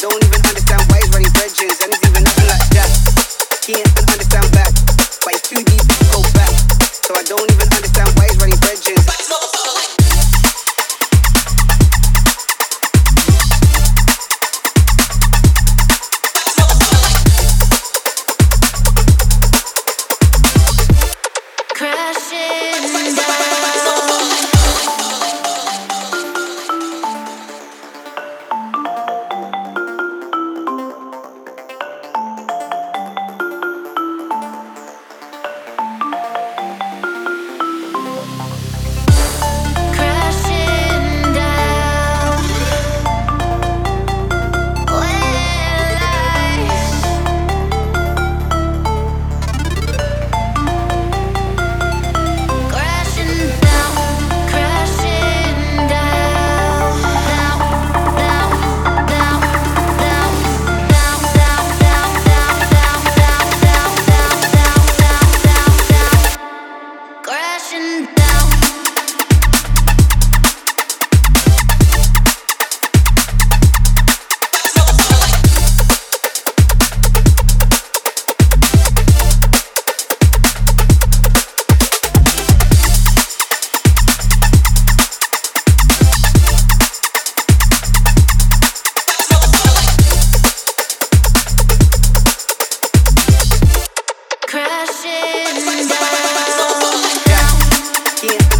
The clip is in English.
don't even understand why he's running bridges and he's even nothing like that. Understand back, but it's too deep go back. So I don't even understand. down. Yeah.